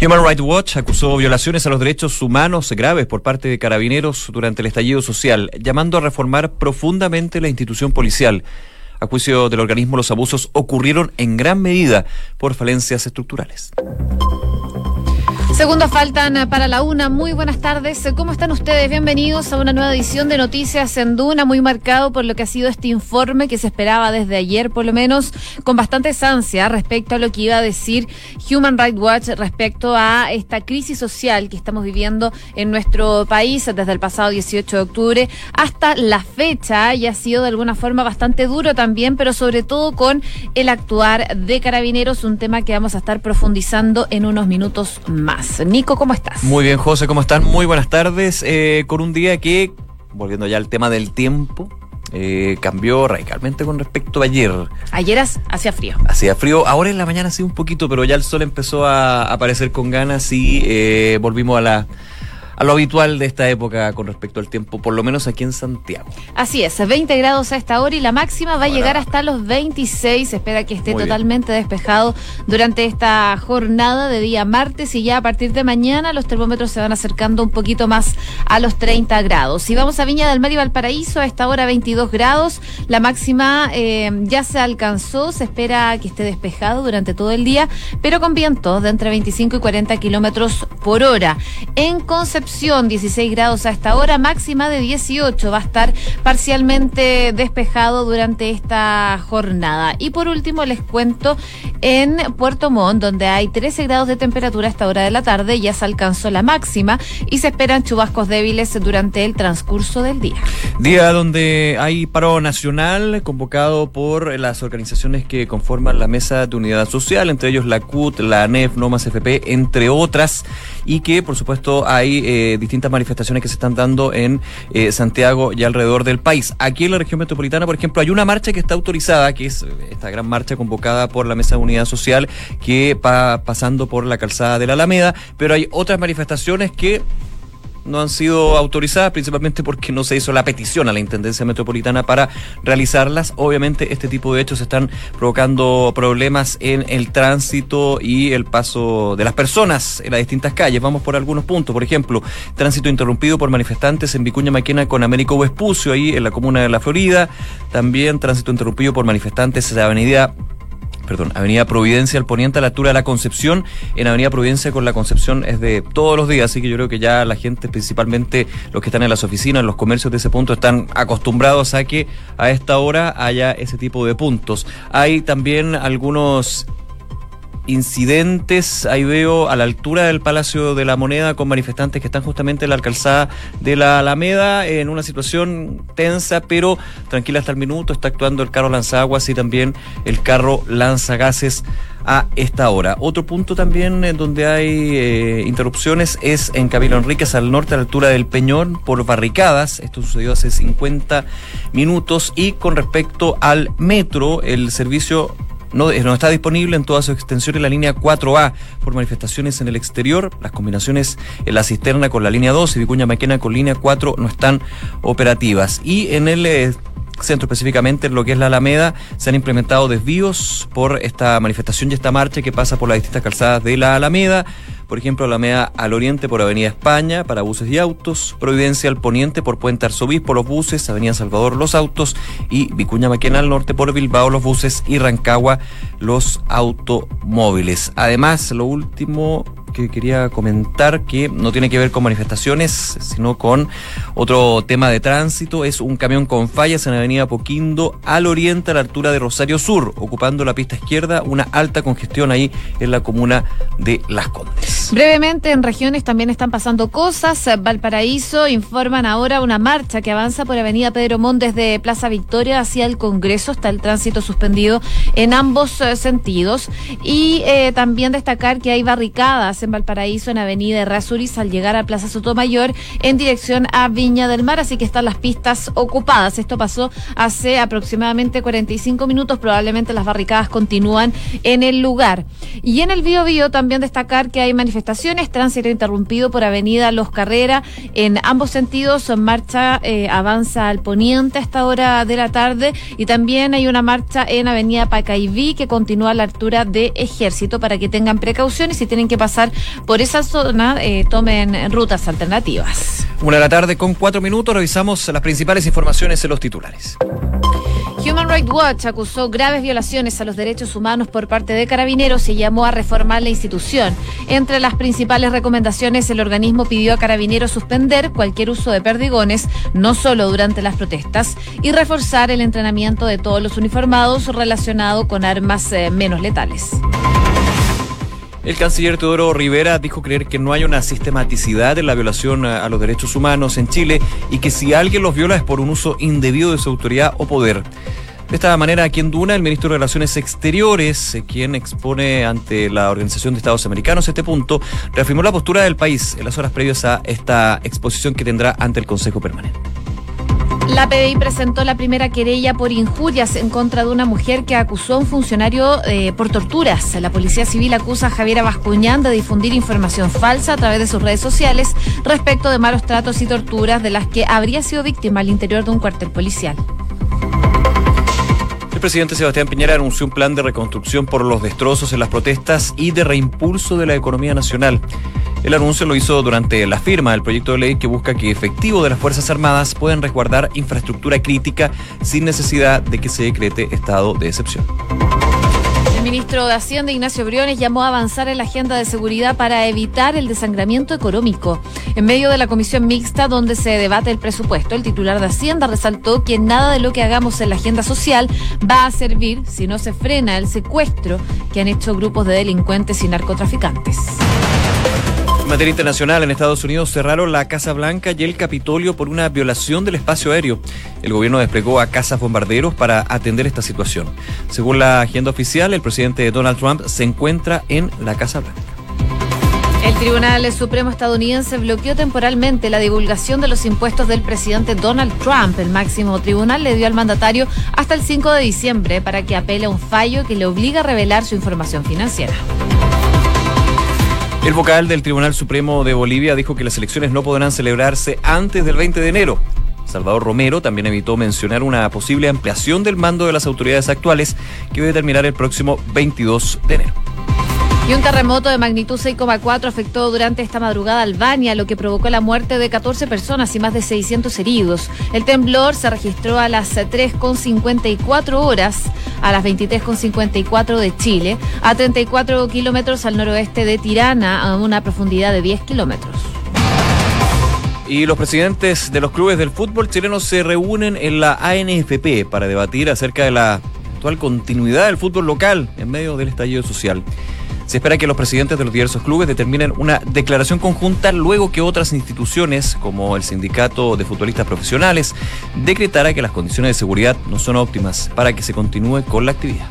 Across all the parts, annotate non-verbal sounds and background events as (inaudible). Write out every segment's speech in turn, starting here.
Human Rights Watch acusó violaciones a los derechos humanos graves por parte de carabineros durante el estallido social, llamando a reformar profundamente la institución policial. A juicio del organismo, los abusos ocurrieron en gran medida por falencias estructurales. Segundos faltan para la una. Muy buenas tardes. ¿Cómo están ustedes? Bienvenidos a una nueva edición de Noticias en Duna, muy marcado por lo que ha sido este informe que se esperaba desde ayer, por lo menos, con bastante ansia respecto a lo que iba a decir Human Rights Watch respecto a esta crisis social que estamos viviendo en nuestro país desde el pasado 18 de octubre hasta la fecha y ha sido de alguna forma bastante duro también, pero sobre todo con el actuar de carabineros, un tema que vamos a estar profundizando en unos minutos más. Nico, ¿cómo estás? Muy bien, José, ¿cómo están? Muy buenas tardes. Eh, con un día que, volviendo ya al tema del tiempo, eh, cambió radicalmente con respecto a ayer. Ayer hacía frío. Hacía frío, ahora en la mañana sí un poquito, pero ya el sol empezó a aparecer con ganas y eh, volvimos a la a lo habitual de esta época con respecto al tiempo, por lo menos aquí en Santiago. Así es, 20 grados a esta hora y la máxima va a llegar hasta los 26. Se espera que esté totalmente despejado durante esta jornada de día martes y ya a partir de mañana los termómetros se van acercando un poquito más a los 30 grados. Si vamos a Viña del Mar y Valparaíso, a esta hora 22 grados, la máxima eh, ya se alcanzó, se espera que esté despejado durante todo el día, pero con vientos de entre 25 y 40 kilómetros por hora. En Concepción, 16 grados a esta hora, máxima de 18. Va a estar parcialmente despejado durante esta jornada. Y por último, les cuento en Puerto Montt, donde hay 13 grados de temperatura a esta hora de la tarde, ya se alcanzó la máxima y se esperan chubascos débiles durante el transcurso del día. Día donde hay paro nacional convocado por las organizaciones que conforman la Mesa de Unidad Social, entre ellos la CUT, la ANEF, NOMAS FP, entre otras, y que por supuesto hay eh, distintas manifestaciones que se están dando en eh, Santiago y alrededor del país. Aquí en la región metropolitana, por ejemplo, hay una marcha que está autorizada, que es eh, esta gran marcha convocada por la Mesa de Unidad Social, que va pasando por la calzada de la Alameda, pero hay otras manifestaciones que no han sido autorizadas, principalmente porque no se hizo la petición a la Intendencia Metropolitana para realizarlas. Obviamente este tipo de hechos están provocando problemas en el tránsito y el paso de las personas en las distintas calles. Vamos por algunos puntos. Por ejemplo, tránsito interrumpido por manifestantes en Vicuña Maquena con Américo Vespucio, ahí en la comuna de La Florida. También tránsito interrumpido por manifestantes en la avenida perdón, Avenida Providencia al poniente a la altura de la Concepción. En Avenida Providencia con la Concepción es de todos los días, así que yo creo que ya la gente, principalmente los que están en las oficinas, en los comercios de ese punto, están acostumbrados a que a esta hora haya ese tipo de puntos. Hay también algunos incidentes, ahí veo a la altura del Palacio de la Moneda con manifestantes que están justamente en la calzada de la Alameda en una situación tensa, pero tranquila hasta el minuto, está actuando el carro lanzaguas y también el carro lanzagases a esta hora. Otro punto también en donde hay eh, interrupciones es en Camilo Enríquez al norte a la altura del Peñón por barricadas. Esto sucedió hace 50 minutos y con respecto al metro, el servicio no, está disponible en toda su extensión en la línea 4A por manifestaciones en el exterior. Las combinaciones en la cisterna con la línea 2 y Vicuña Maquena con línea 4 no están operativas. Y en el eh, centro específicamente en lo que es la Alameda se han implementado desvíos por esta manifestación y esta marcha que pasa por las distintas calzadas de la Alameda por ejemplo, Alameda al oriente por Avenida España para buses y autos, Providencia al poniente por Puente Arzobispo los buses, Avenida Salvador los autos y Vicuña Maquena al norte por Bilbao los buses y Rancagua los automóviles. Además, lo último que quería comentar que no tiene que ver con manifestaciones, sino con otro tema de tránsito. Es un camión con fallas en la avenida Poquindo al oriente a la altura de Rosario Sur, ocupando la pista izquierda, una alta congestión ahí en la comuna de Las Condes. Brevemente, en regiones también están pasando cosas. Valparaíso informan ahora una marcha que avanza por avenida Pedro Montt desde Plaza Victoria hacia el Congreso. Está el tránsito suspendido en ambos eh, sentidos. Y eh, también destacar que hay barricadas en Valparaíso, en Avenida Errázuriz, al llegar a Plaza Sotomayor, en dirección a Viña del Mar, así que están las pistas ocupadas. Esto pasó hace aproximadamente 45 minutos, probablemente las barricadas continúan en el lugar. Y en el Bío Bío también destacar que hay manifestaciones, tránsito interrumpido por Avenida Los Carrera. En ambos sentidos, en marcha eh, avanza al poniente a esta hora de la tarde. Y también hay una marcha en Avenida Pacaibí que continúa a la altura de Ejército. Para que tengan precauciones y tienen que pasar por esa zona, eh, tomen rutas alternativas. Una de la tarde con cuatro minutos, revisamos las principales informaciones en los titulares. Human Rights Watch acusó graves violaciones a los derechos humanos por parte de carabineros y llamó a reformar la institución. Entre las principales recomendaciones, el organismo pidió a carabineros suspender cualquier uso de perdigones, no solo durante las protestas, y reforzar el entrenamiento de todos los uniformados relacionado con armas eh, menos letales. El canciller Teodoro Rivera dijo creer que no hay una sistematicidad en la violación a los derechos humanos en Chile y que si alguien los viola es por un uso indebido de su autoridad o poder. De esta manera, aquí en Duna, el ministro de Relaciones Exteriores, eh, quien expone ante la Organización de Estados Americanos este punto, reafirmó la postura del país en las horas previas a esta exposición que tendrá ante el Consejo Permanente. La PDI presentó la primera querella por injurias en contra de una mujer que acusó a un funcionario eh, por torturas. La Policía Civil acusa a Javiera Bascuñán de difundir información falsa a través de sus redes sociales respecto de malos tratos y torturas de las que habría sido víctima al interior de un cuartel policial. Presidente Sebastián Piñera anunció un plan de reconstrucción por los destrozos en las protestas y de reimpulso de la economía nacional. El anuncio lo hizo durante la firma del proyecto de ley que busca que efectivos de las Fuerzas Armadas puedan resguardar infraestructura crítica sin necesidad de que se decrete estado de excepción. El ministro de Hacienda, Ignacio Briones, llamó a avanzar en la agenda de seguridad para evitar el desangramiento económico. En medio de la comisión mixta donde se debate el presupuesto, el titular de Hacienda resaltó que nada de lo que hagamos en la agenda social va a servir si no se frena el secuestro que han hecho grupos de delincuentes y narcotraficantes. Materia internacional, en Estados Unidos cerraron la Casa Blanca y el Capitolio por una violación del espacio aéreo. El gobierno desplegó a casas bombarderos para atender esta situación. Según la agenda oficial, el presidente Donald Trump se encuentra en la Casa Blanca. El Tribunal Supremo estadounidense bloqueó temporalmente la divulgación de los impuestos del presidente Donald Trump. El máximo tribunal le dio al mandatario hasta el 5 de diciembre para que apele a un fallo que le obliga a revelar su información financiera. El vocal del Tribunal Supremo de Bolivia dijo que las elecciones no podrán celebrarse antes del 20 de enero. Salvador Romero también evitó mencionar una posible ampliación del mando de las autoridades actuales que debe terminar el próximo 22 de enero. Y un terremoto de magnitud 6,4 afectó durante esta madrugada Albania, lo que provocó la muerte de 14 personas y más de 600 heridos. El temblor se registró a las 3,54 horas, a las 23,54 de Chile, a 34 kilómetros al noroeste de Tirana, a una profundidad de 10 kilómetros. Y los presidentes de los clubes del fútbol chileno se reúnen en la ANFP para debatir acerca de la actual continuidad del fútbol local en medio del estallido social. Se espera que los presidentes de los diversos clubes determinen una declaración conjunta luego que otras instituciones, como el Sindicato de Futbolistas Profesionales, decretara que las condiciones de seguridad no son óptimas para que se continúe con la actividad.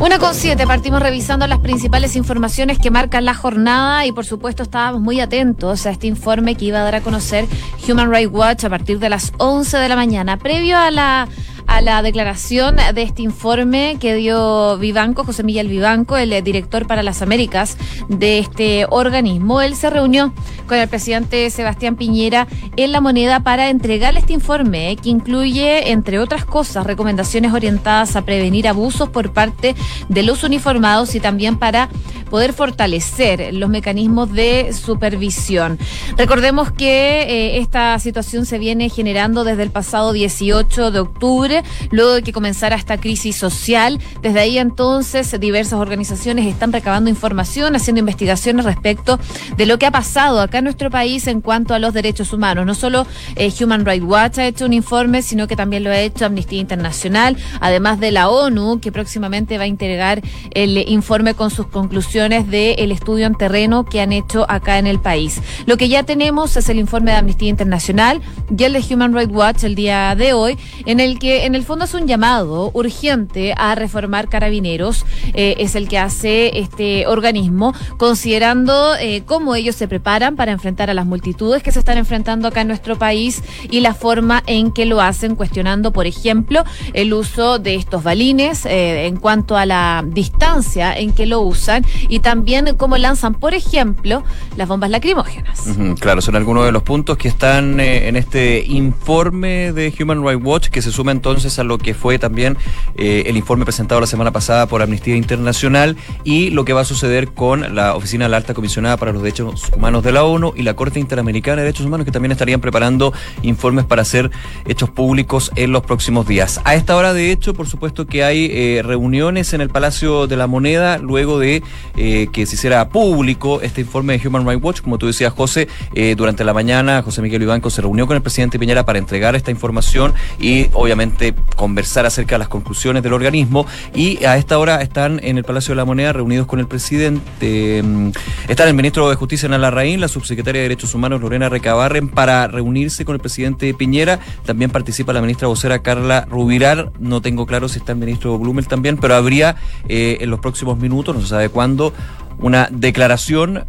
Una con siete, partimos revisando las principales informaciones que marcan la jornada y por supuesto estábamos muy atentos a este informe que iba a dar a conocer Human Rights Watch a partir de las 11 de la mañana. Previo a la a la declaración de este informe que dio Vivanco, José Miguel Vivanco, el eh, director para las Américas de este organismo. Él se reunió con el presidente Sebastián Piñera en la moneda para entregarle este informe, eh, que incluye, entre otras cosas, recomendaciones orientadas a prevenir abusos por parte de los uniformados y también para poder fortalecer los mecanismos de supervisión. Recordemos que eh, esta situación se viene generando desde el pasado 18 de octubre, luego de que comenzara esta crisis social. Desde ahí entonces diversas organizaciones están recabando información, haciendo investigaciones respecto de lo que ha pasado acá en nuestro país en cuanto a los derechos humanos. No solo eh, Human Rights Watch ha hecho un informe, sino que también lo ha hecho Amnistía Internacional, además de la ONU, que próximamente va a entregar el informe con sus conclusiones del estudio en terreno que han hecho acá en el país. Lo que ya tenemos es el informe de Amnistía Internacional y el de Human Rights Watch el día de hoy, en el que en el fondo es un llamado urgente a reformar carabineros, eh, es el que hace este organismo, considerando eh, cómo ellos se preparan para enfrentar a las multitudes que se están enfrentando acá en nuestro país y la forma en que lo hacen, cuestionando, por ejemplo, el uso de estos balines eh, en cuanto a la distancia en que lo usan y también cómo lanzan, por ejemplo, las bombas lacrimógenas. claro, son algunos de los puntos que están en este informe de Human Rights Watch, que se suma entonces a lo que fue también eh, el informe presentado la semana pasada por Amnistía Internacional y lo que va a suceder con la Oficina de la Alta Comisionada para los Derechos Humanos de la ONU y la Corte Interamericana de Derechos Humanos, que también estarían preparando informes para ser hechos públicos en los próximos días. A esta hora, de hecho, por supuesto que hay eh, reuniones en el Palacio de la Moneda luego de que se hiciera público este informe de Human Rights Watch, como tú decías, José, durante la mañana José Miguel Ibanco se reunió con el presidente Piñera para entregar esta información y obviamente conversar acerca de las conclusiones del organismo. Y a esta hora están en el Palacio de la Moneda reunidos con el presidente. Mm, están el ministro de Justicia, Ana Larraín, la subsecretaria de Derechos Humanos, Lorena Recabarren, para reunirse con el presidente Piñera. También participa la ministra vocera Carla Rubirar. No tengo claro si está el ministro Blumel también, pero habría eh, en los próximos minutos, no se sabe cuándo, una declaración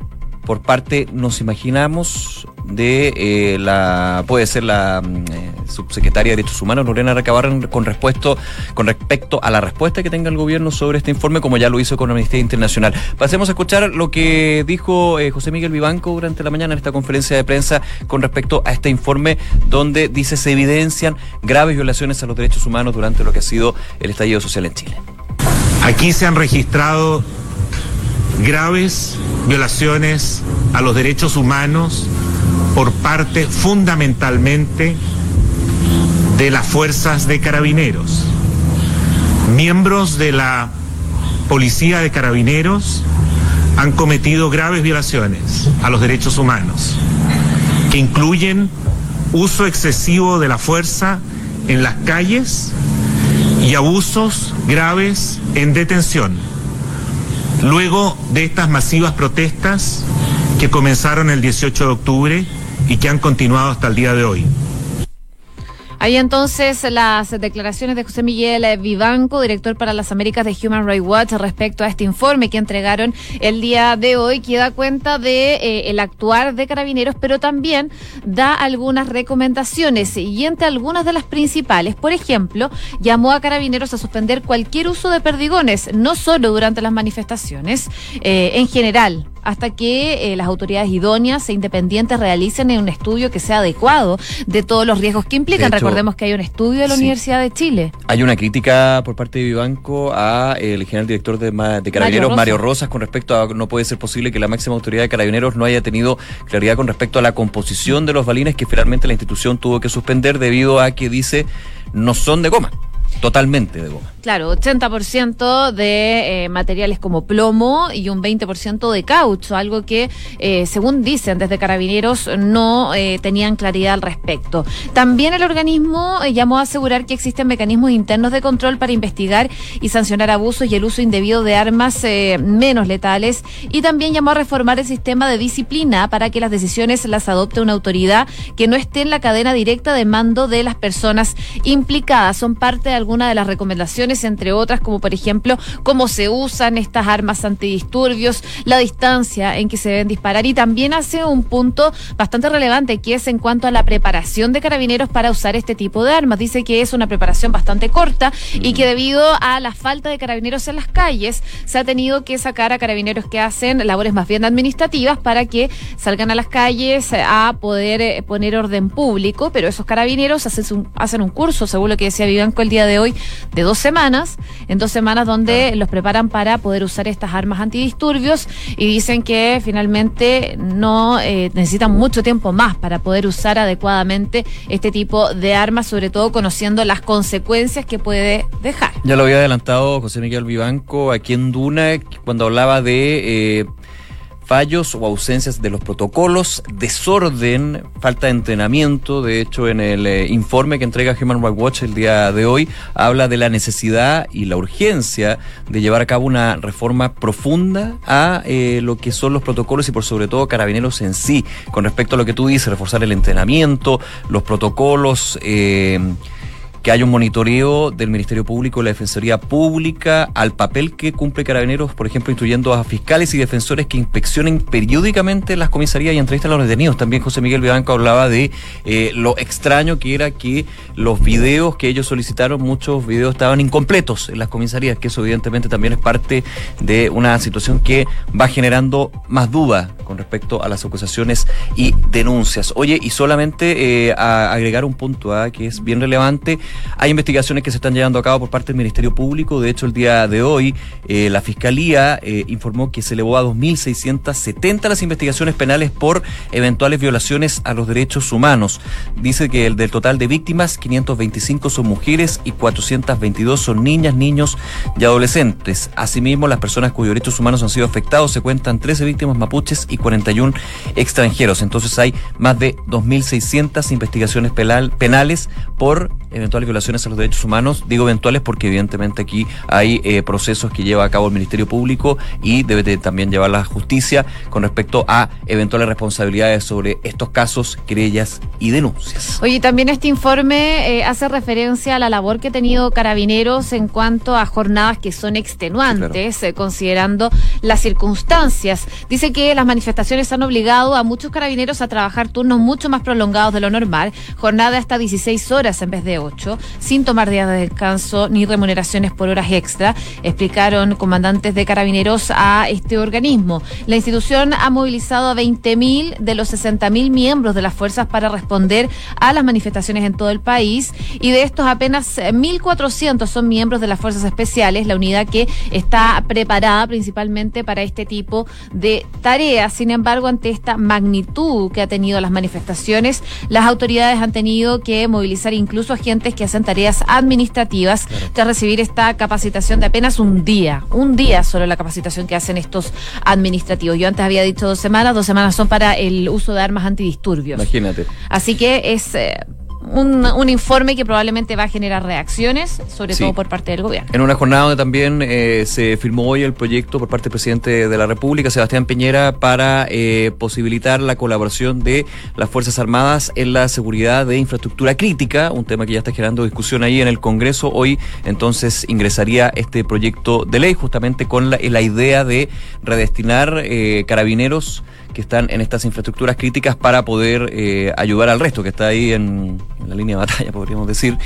por parte, nos imaginamos, de eh, la, puede ser la mm, eh, subsecretaria de Derechos Humanos, Lorena Recabarren, con, respuesto, con respecto a la respuesta que tenga el gobierno sobre este informe, como ya lo hizo con la Amnistía Internacional. Pasemos a escuchar lo que dijo eh, José Miguel Vivanco durante la mañana en esta conferencia de prensa con respecto a este informe, donde dice se evidencian graves violaciones a los derechos humanos durante lo que ha sido el estallido social en Chile. Aquí se han registrado graves violaciones a los derechos humanos por parte fundamentalmente de las fuerzas de carabineros. Miembros de la policía de carabineros han cometido graves violaciones a los derechos humanos, que incluyen uso excesivo de la fuerza en las calles y abusos graves en detención Luego de estas masivas protestas que comenzaron el 18 de octubre y que han continuado hasta el día de hoy. Hay entonces las declaraciones de José Miguel Vivanco, director para las Américas de Human Rights Watch, respecto a este informe que entregaron el día de hoy, que da cuenta de eh, el actuar de carabineros, pero también da algunas recomendaciones y entre algunas de las principales, por ejemplo, llamó a carabineros a suspender cualquier uso de perdigones, no solo durante las manifestaciones, eh, en general, hasta que eh, las autoridades idóneas e independientes realicen un estudio que sea adecuado de todos los riesgos que implican. Recordemos que hay un estudio de la Universidad de Chile. Hay una crítica por parte de Vivanco a eh, el general director de, Carabineros, Mario, Rosas, con respecto a no puede ser posible que la máxima autoridad de Carabineros no haya tenido claridad con respecto a la composición de los balines que finalmente la institución tuvo que suspender debido a que dice no son de goma totalmente de goma. Claro, 80% de eh, materiales como plomo y un 20% de caucho, algo que, eh, según dicen desde Carabineros, no eh, tenían claridad al respecto. También el organismo llamó a asegurar que existen mecanismos internos de control para investigar y sancionar abusos y el uso indebido de armas menos letales y también llamó a reformar el sistema de disciplina para que las decisiones las adopte una autoridad que no esté en la cadena directa de mando de las personas implicadas. Son parte de algunas de las recomendaciones, entre otras, como por ejemplo cómo se usan estas armas antidisturbios, la distancia en que se deben disparar y también hace un punto bastante relevante que es en cuanto a la preparación de carabineros para usar este tipo de armas. Dice que es una preparación bastante corta y que debido a la falta de carabineros en las calles se ha tenido que sacar a carabineros que hacen labores más bien administrativas para que salgan a las calles a poder eh, poner orden público, pero esos carabineros hacen un, hacen un curso, según lo que decía Vivanco el día de hoy, de dos semanas, en dos semanas donde los preparan para poder usar estas armas antidisturbios y dicen que finalmente no eh, necesitan mucho tiempo más para poder usar adecuadamente este tipo de armas, sobre todo conociendo las consecuencias que puede dejar. Ya lo había adelantado José Miguel Vivanco aquí en Duna cuando hablaba de... Eh, fallos o ausencias de los protocolos, desorden, falta de entrenamiento. De hecho, en el eh, informe que entrega Human Rights Watch el día de hoy, habla de la necesidad y la urgencia de llevar a cabo una reforma profunda a eh, lo que son los protocolos y por sobre todo carabineros en sí. Con respecto a lo que tú dices, reforzar el entrenamiento, los protocolos. Eh, que haya un monitoreo del Ministerio Público, la Defensoría Pública, al papel que cumple Carabineros, por ejemplo, instruyendo a fiscales y defensores que inspeccionen periódicamente las comisarías y entrevistan a los detenidos. También José Miguel Vivanco hablaba de eh, lo extraño que era que los videos que ellos solicitaron, muchos videos estaban incompletos en las comisarías, que eso evidentemente también es parte de una situación que va generando más duda con respecto a las acusaciones y denuncias. Oye, y solamente eh, a agregar un punto ¿ah? que es bien relevante, hay investigaciones que se están llevando a cabo por parte del Ministerio Público. De hecho, el día de hoy eh, la Fiscalía eh, informó que se elevó a 2.670 las investigaciones penales por eventuales violaciones a los derechos humanos. Dice que el del total de víctimas, 525 son mujeres y 422 son niñas, niños y adolescentes. Asimismo, las personas cuyos derechos humanos han sido afectados se cuentan 13 víctimas mapuches y 41 extranjeros. Entonces hay más de 2.600 investigaciones penales por eventuales violaciones a los derechos humanos. Digo eventuales porque evidentemente aquí hay eh, procesos que lleva a cabo el Ministerio Público y debe de también llevar la justicia con respecto a eventuales responsabilidades sobre estos casos, querellas y denuncias. Oye, también este informe eh, hace referencia a la labor que ha tenido Carabineros en cuanto a jornadas que son extenuantes, eh, considerando las circunstancias. Dice que las manifestaciones han obligado a muchos carabineros a trabajar turnos mucho más prolongados de lo normal, jornada hasta 16 horas en vez de sin tomar días de descanso ni remuneraciones por horas extra, explicaron comandantes de carabineros a este organismo. La institución ha movilizado a 20.000 de los 60.000 miembros de las fuerzas para responder a las manifestaciones en todo el país y de estos apenas 1.400 son miembros de las fuerzas especiales, la unidad que está preparada principalmente para este tipo de tareas. Sin embargo, ante esta magnitud que ha tenido las manifestaciones, las autoridades han tenido que movilizar incluso a que hacen tareas administrativas tras recibir esta capacitación de apenas un día. Un día solo la capacitación que hacen estos administrativos. Yo antes había dicho dos semanas, dos semanas son para el uso de armas antidisturbios. Imagínate. Así que es... Eh, un, informe que probablemente va a generar reacciones, sobre todo por parte del gobierno. En una jornada donde también eh, se firmó hoy el proyecto por parte del presidente de la República, Sebastián Piñera, para eh, posibilitar la colaboración de las Fuerzas Armadas en la seguridad de infraestructura crítica, un tema que ya está generando discusión ahí en el Congreso. Hoy entonces ingresaría este proyecto de ley justamente con la, la idea de redestinar eh, carabineros que están en estas infraestructuras críticas para poder eh, ayudar al resto que está ahí en, la línea de batalla, (laughs) podríamos decir.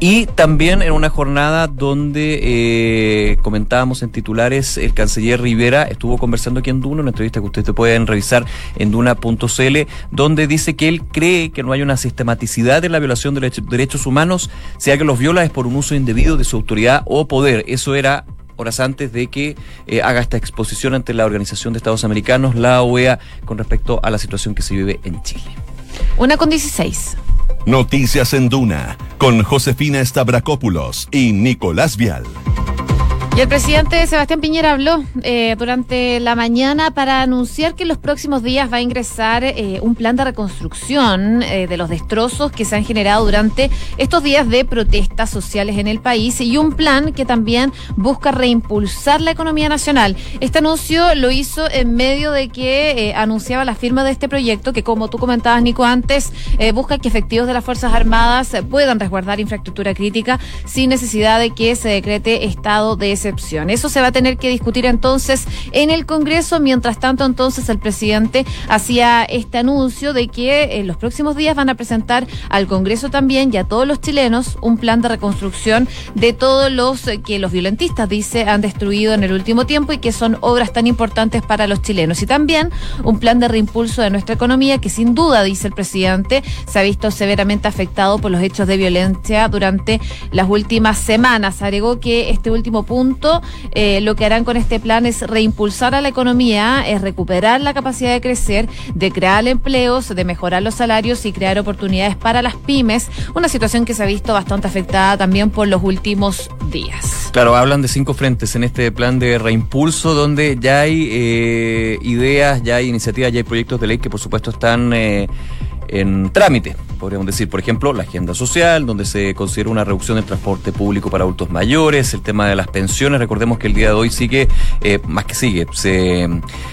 Y también en una jornada donde eh, comentábamos en titulares, el canciller Rivera estuvo conversando aquí en Duna, una entrevista que ustedes pueden revisar en duna.cl, donde dice que él cree que no hay una sistematicidad en la violación de derechos humanos, sea que los viola es por un uso indebido de su autoridad o poder. Eso era horas antes de que eh, haga esta exposición ante la Organización de Estados Americanos, la OEA, con respecto a la situación que se vive en Chile. Una con 16. Noticias en Duna, con Josefina Stavrakopoulos y Nicolás Vial. Y el presidente Sebastián Piñera habló eh, durante la mañana para anunciar que en los próximos días va a ingresar eh, un plan de reconstrucción eh, de los destrozos que se han generado durante estos días de protestas sociales en el país y un plan que también busca reimpulsar la economía nacional. Este anuncio lo hizo en medio de que anunciaba la firma de este proyecto que, como tú comentabas, Nico, antes, busca que efectivos de las Fuerzas Armadas puedan resguardar infraestructura crítica sin necesidad de que se decrete estado de eso se va a tener que discutir entonces en el Congreso. Mientras tanto, entonces el presidente hacía este anuncio de que en los próximos días van a presentar al Congreso también y a todos los chilenos un plan de reconstrucción de todos los que los violentistas, dice, han destruido en el último tiempo y que son obras tan importantes para los chilenos. Y también un plan de reimpulso de nuestra economía que sin duda, dice el presidente, se ha visto severamente afectado por los hechos de violencia durante las últimas semanas. Agregó que este último punto eh, lo que harán con este plan es reimpulsar a la economía, es recuperar la capacidad de crecer, de crear empleos, de mejorar los salarios y crear oportunidades para las pymes, una situación que se ha visto bastante afectada también por los últimos días. Claro, hablan de cinco frentes en este plan de reimpulso donde ya hay eh, ideas, ya hay iniciativas, ya hay proyectos de ley que por supuesto están... Eh, en trámite, podríamos decir, por ejemplo, la agenda social, donde se considera una reducción del transporte público para adultos mayores, el tema de las pensiones, recordemos que el día de hoy sigue, eh, más que sigue, se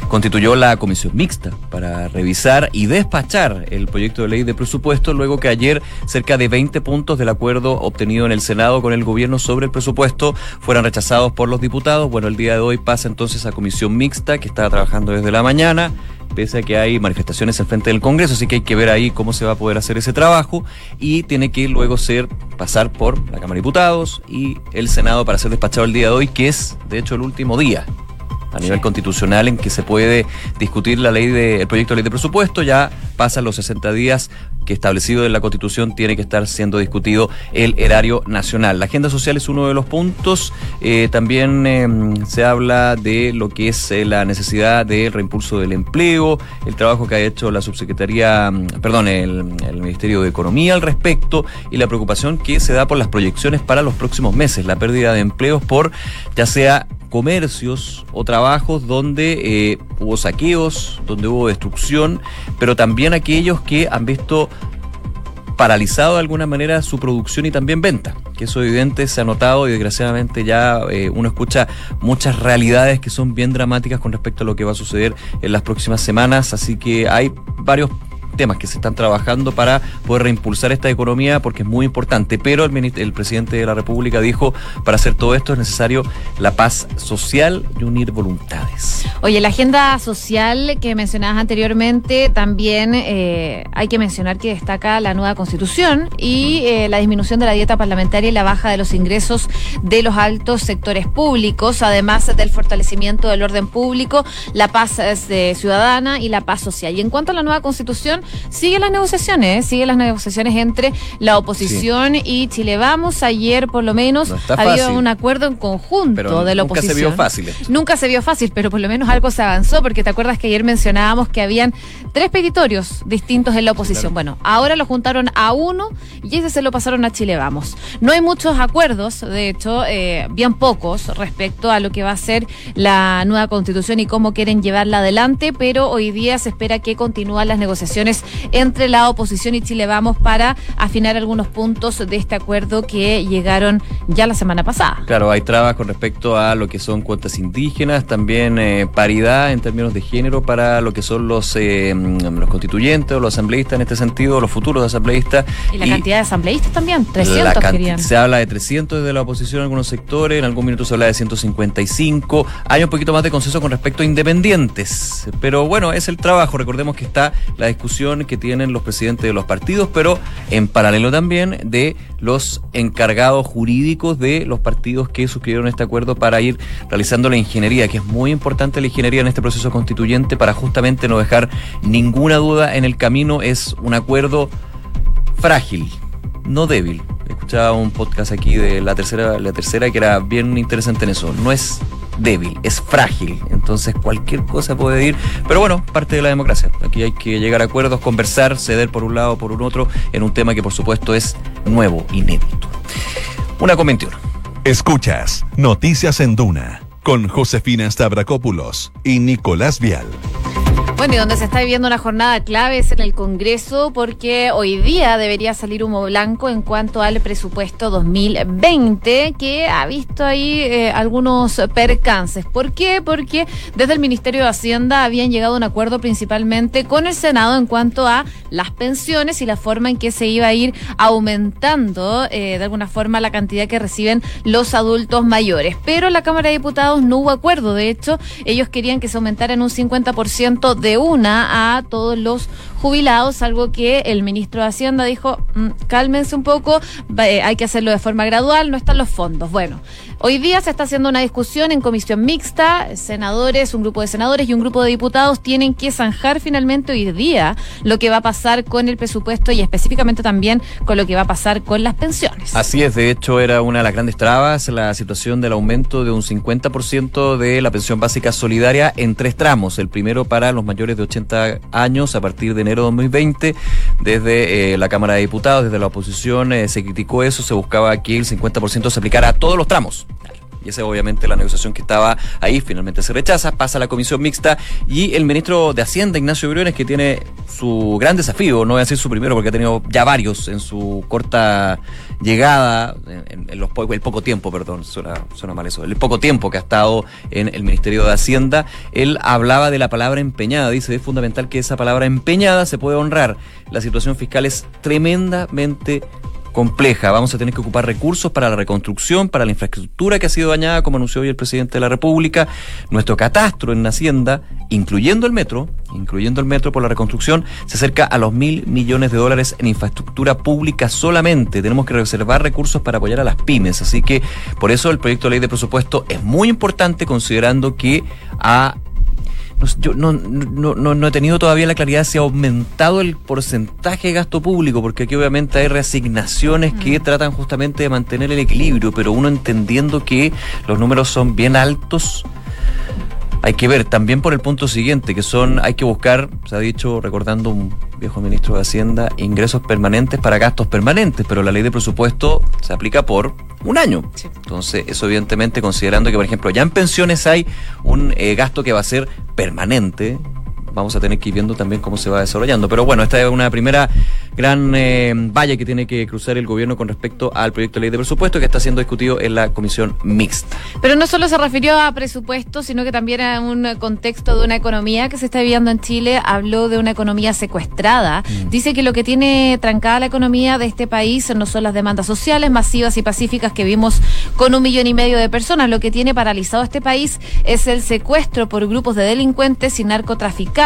constituyó la comisión mixta para revisar y despachar el proyecto de ley de presupuesto, luego que ayer cerca de 20 puntos del acuerdo obtenido en el Senado con el gobierno sobre el presupuesto fueran rechazados por los diputados. Bueno, el día de hoy pasa entonces a comisión mixta que está trabajando desde la mañana pese a que hay manifestaciones en frente del Congreso, así que hay que ver ahí cómo se va a poder hacer ese trabajo y tiene que luego ser pasar por la Cámara de Diputados y el Senado para ser despachado el día de hoy, que es de hecho el último día a nivel constitucional en que se puede discutir la ley de, el proyecto de ley de presupuesto, ya pasan los 60 días que establecido en la Constitución tiene que estar siendo discutido el erario nacional. La agenda social es uno de los puntos. Eh, también em, se habla de lo que es eh, la necesidad del reimpulso del empleo, el trabajo que ha hecho la subsecretaría, mm, perdón, el, Ministerio de Economía al respecto y la preocupación que se da por las proyecciones para los próximos meses, la pérdida de empleos por ya sea comercios o trabajos donde eh, hubo saqueos, donde hubo destrucción, pero también aquellos que han visto paralizado de alguna manera su producción y también venta, que eso evidente se ha notado y desgraciadamente ya eh, uno escucha muchas realidades que son bien dramáticas con respecto a lo que va a suceder en las próximas semanas, así que hay varios temas que se están trabajando para poder reimpulsar esta economía porque es muy importante. Pero el, el presidente de la República dijo, para hacer todo esto es necesario la paz social y unir voluntades. Oye, la agenda social que mencionabas anteriormente, también eh, hay que mencionar que destaca la nueva constitución y eh, la disminución de la dieta parlamentaria y la baja de los ingresos de los altos sectores públicos, además del fortalecimiento del orden público, la paz eh, ciudadana y la paz social. Y en cuanto a la nueva constitución, sigue las negociaciones, ¿eh? sigue las negociaciones entre la oposición y Chile Vamos. Ayer, por lo menos, había un acuerdo en conjunto de la oposición. Nunca se vio fácil. Nunca se vio fácil, pero por lo menos algo se avanzó, porque te acuerdas que ayer mencionábamos que habían tres petitorios distintos en la oposición. Bueno, ahora lo juntaron a uno y ese se lo pasaron a Chile Vamos. No hay muchos acuerdos, de hecho, eh, bien pocos respecto a lo que va a ser la nueva constitución y cómo quieren llevarla adelante, pero hoy día se espera que continúen las negociaciones entre la oposición y Chile Vamos para afinar algunos puntos de este acuerdo que llegaron ya la semana pasada. Claro, hay trabas con respecto a lo que son cuotas indígenas, también eh, paridad en términos de género para lo que son los, eh, los constituyentes o los asambleístas en este sentido, los futuros asambleístas. Y la cantidad de asambleístas también, 300 querían. Se habla de 300 desde la oposición en algunos sectores, en algún minuto se habla de 155. Hay un poquito más de consenso con respecto a independientes, pero bueno, es el trabajo. Recordemos que está la discusión que tienen los presidentes de los partidos, pero en paralelo también de los encargados jurídicos de los partidos que suscribieron este acuerdo para ir realizando la ingeniería, que es muy importante la ingeniería en este proceso constituyente para justamente no dejar ninguna duda en el camino. Es un acuerdo frágil, no débil. Escuchaba un podcast aquí de la tercera, la tercera que era bien interesante en eso. No es débil, es frágil. Entonces cualquier cosa puede ir. Pero bueno, parte de la democracia. Aquí hay que llegar a acuerdos, conversar, ceder por un lado o por un otro en un tema que por supuesto es nuevo, inédito. Una con Escuchas Noticias en Duna con Josefina Stavrakopoulos y Nicolás Vial. Bueno, y donde se está viviendo una jornada clave es en el Congreso, porque hoy día debería salir humo blanco en cuanto al presupuesto 2020, que ha visto ahí eh, algunos percances. ¿Por qué? Porque desde el Ministerio de Hacienda habían llegado a un acuerdo principalmente con el Senado en cuanto a las pensiones y la forma en que se iba a ir aumentando eh, de alguna forma la cantidad que reciben los adultos mayores. Pero en la Cámara de Diputados no hubo acuerdo. De hecho, ellos querían que se aumentara en un 50% de una a todos los jubilados, algo que el ministro de Hacienda dijo, mm, cálmense un poco, eh, hay que hacerlo de forma gradual, no están los fondos. Bueno, Hoy día se está haciendo una discusión en comisión mixta. Senadores, un grupo de senadores y un grupo de diputados tienen que zanjar finalmente hoy día lo que va a pasar con el presupuesto y específicamente también con lo que va a pasar con las pensiones. Así es, de hecho era una de las grandes trabas la situación del aumento de un 50% de la pensión básica solidaria en tres tramos. El primero para los mayores de 80 años a partir de enero de 2020. Desde eh, la Cámara de Diputados, desde la oposición eh, se criticó eso, se buscaba que el 50% se aplicara a todos los tramos. Y esa obviamente la negociación que estaba ahí finalmente se rechaza, pasa a la comisión mixta y el ministro de Hacienda, Ignacio Briones, que tiene su gran desafío, no voy a decir su primero porque ha tenido ya varios en su corta llegada, en, los el poco tiempo, perdón, suena, suena mal eso, el poco tiempo que ha estado en el Ministerio de Hacienda, él hablaba de la palabra empeñada, dice, es fundamental que esa palabra empeñada se pueda honrar. La situación fiscal es tremendamente compleja. Vamos a tener que ocupar recursos para la reconstrucción, para la infraestructura que ha sido dañada, como anunció hoy el presidente de la República. Nuestro catastro en Hacienda, incluyendo el metro, incluyendo el metro por la reconstrucción, se acerca a los mil millones de dólares en infraestructura pública solamente. Tenemos que reservar recursos para apoyar a las pymes. Así que por eso el proyecto de ley de presupuesto es muy importante considerando que ha yo no, no, no, he tenido todavía la claridad si ha aumentado el porcentaje de gasto público, porque aquí obviamente hay reasignaciones que tratan justamente de mantener el equilibrio, pero uno entendiendo que los números son bien altos hay que ver también por el punto siguiente, que son, hay que buscar, se ha dicho, recordando un viejo ministro de Hacienda, ingresos permanentes para gastos permanentes, pero la ley de presupuesto se aplica por un año. Entonces, eso evidentemente considerando que, por ejemplo, ya en pensiones hay un eh, gasto que va a ser permanente, vamos a tener que ir viendo también cómo se va desarrollando. Pero bueno, esta es una primera gran eh, valla que tiene que cruzar el gobierno con respecto al proyecto de ley de presupuesto que está siendo discutido en la comisión mixta. Pero no solo se refirió a presupuesto, sino que también a un contexto de una economía que se está viviendo en Chile. Habló de una economía secuestrada. Mm. Dice que lo que tiene trancada la economía de este país no son las demandas sociales masivas y pacíficas que vimos con un millón y medio de personas. Lo que tiene paralizado este país es el secuestro por grupos de delincuentes y narcotraficantes.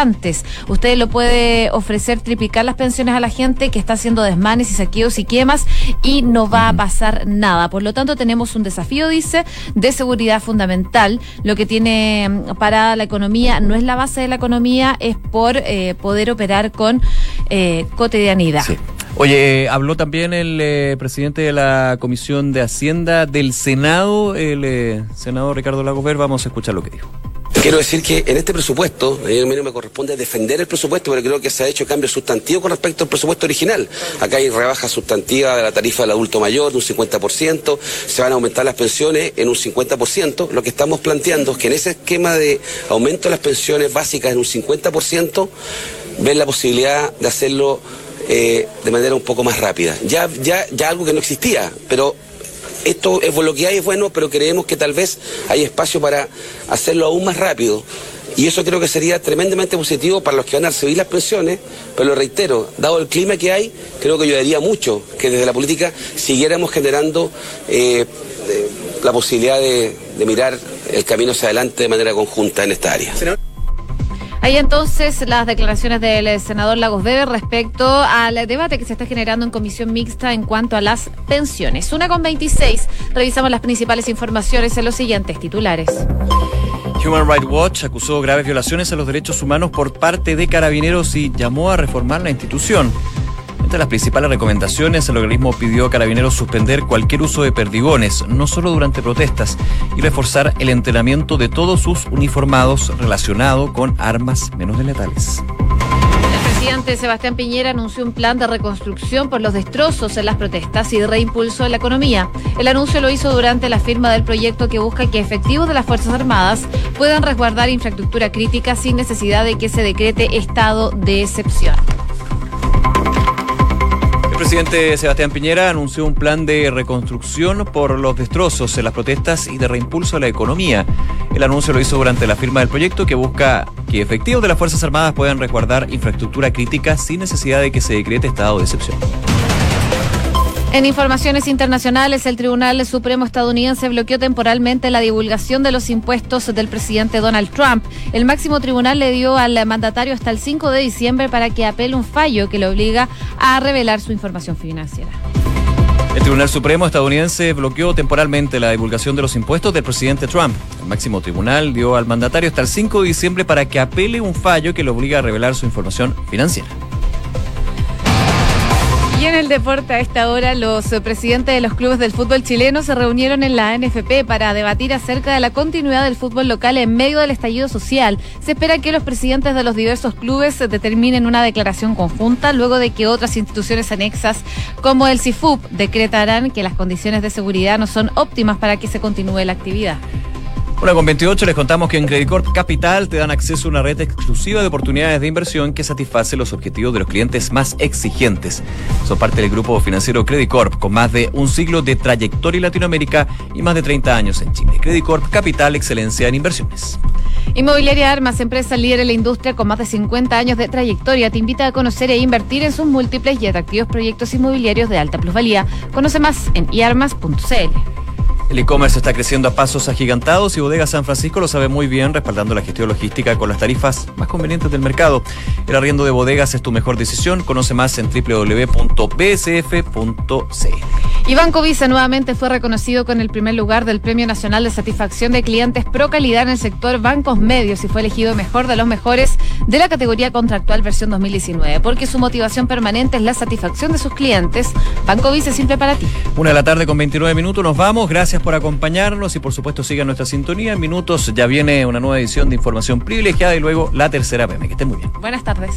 Usted lo puede ofrecer triplicar las pensiones a la gente que está haciendo desmanes y saqueos y quemas y no va a pasar nada. Por lo tanto, tenemos un desafío, dice, de seguridad fundamental. Lo que tiene mm, para la economía no es la base de la economía, es por eh, poder operar con eh, cotidianidad. Oye, habló también el eh, presidente de la Comisión de Hacienda del Senado, el senador Ricardo Lagos Ver. Vamos a escuchar lo que dijo. Quiero decir que en este presupuesto, a mí no me corresponde defender el presupuesto, pero creo que se ha hecho cambio sustantivo con respecto al presupuesto original. Acá hay rebaja sustantiva de la tarifa del adulto mayor de un 50%, se van a aumentar las pensiones en un 50%. Lo que estamos planteando es que en ese esquema de aumento de las pensiones básicas en un 50%, ven la posibilidad de hacerlo eh, de manera un poco más rápida. Ya, ya, ya algo que no existía, pero esto es lo que hay, es bueno, pero creemos que tal vez hay espacio para hacerlo aún más rápido. Y eso creo que sería tremendamente positivo para los que van a recibir las pensiones, pero lo reitero, dado el clima que hay, creo que ayudaría mucho que desde la política siguiéramos generando eh, eh, la posibilidad de, de mirar el camino hacia adelante de manera conjunta en esta área. Ahí entonces las declaraciones del senador Lagos Weber respecto al debate que se está generando en comisión mixta en cuanto a las pensiones. Una con 26. Revisamos las principales informaciones en los siguientes titulares. Human Rights Watch acusó graves violaciones a los derechos humanos por parte de carabineros y llamó a reformar la institución. Entre las principales recomendaciones, el organismo pidió a carabineros suspender cualquier uso de perdigones, no solo durante protestas, y reforzar el entrenamiento de todos sus uniformados relacionado con armas menos letales. El presidente Sebastián Piñera anunció un plan de reconstrucción por los destrozos en las protestas y reimpulso de la economía. El anuncio lo hizo durante la firma del proyecto que busca que efectivos de las Fuerzas Armadas puedan resguardar infraestructura crítica sin necesidad de que se decrete estado de excepción. Presidente Sebastián Piñera anunció un plan de reconstrucción por los destrozos en las protestas y de reimpulso a la economía. El anuncio lo hizo durante la firma del proyecto que busca que efectivos de las Fuerzas Armadas puedan resguardar infraestructura crítica sin necesidad de que se decrete estado de excepción. En informaciones internacionales, el Tribunal Supremo estadounidense bloqueó temporalmente la divulgación de los impuestos del presidente Donald Trump. El máximo tribunal le dio al mandatario hasta el 5 de diciembre para que apele un fallo que le obliga a revelar su información financiera. El Tribunal Supremo estadounidense bloqueó temporalmente la divulgación de los impuestos del presidente Trump. El máximo tribunal dio al mandatario hasta el 5 de diciembre para que apele un fallo que le obliga a revelar su información financiera. Deporte a esta hora, los presidentes de los clubes del fútbol chileno se reunieron en la NFP para debatir acerca de la continuidad del fútbol local en medio del estallido social. Se espera que los presidentes de los diversos clubes determinen una declaración conjunta luego de que otras instituciones anexas como el CIFUP decretarán que las condiciones de seguridad no son óptimas para que se continúe la actividad. Una con 28 les contamos que en Credit Corp Capital te dan acceso a una red exclusiva de oportunidades de inversión que satisface los objetivos de los clientes más exigentes. Son parte del grupo financiero Credit Corp con más de un siglo de trayectoria en Latinoamérica y más de 30 años en Chile. Credit Corp Capital, excelencia en inversiones. Inmobiliaria Armas, empresa líder en la industria con más de 50 años de trayectoria, te invita a conocer e invertir en sus múltiples y atractivos proyectos inmobiliarios de alta plusvalía. Conoce más en iarmas.cl. El e-commerce está creciendo a pasos agigantados y Bodega San Francisco lo sabe muy bien, respaldando la gestión logística con las tarifas más convenientes del mercado. El arriendo de bodegas es tu mejor decisión. Conoce más en www.bsf.cl. Y Banco Visa nuevamente fue reconocido con el primer lugar del Premio Nacional de Satisfacción de Clientes Pro Calidad en el sector bancos medios y fue elegido mejor de los mejores de la categoría contractual versión 2019, porque su motivación permanente es la satisfacción de sus clientes. Banco Visa es simple para ti. Una de la tarde con 29 minutos, nos vamos. Por acompañarnos y por supuesto sigan nuestra sintonía. En minutos ya viene una nueva edición de Información Privilegiada y luego la tercera PM. Que estén muy bien. Buenas tardes.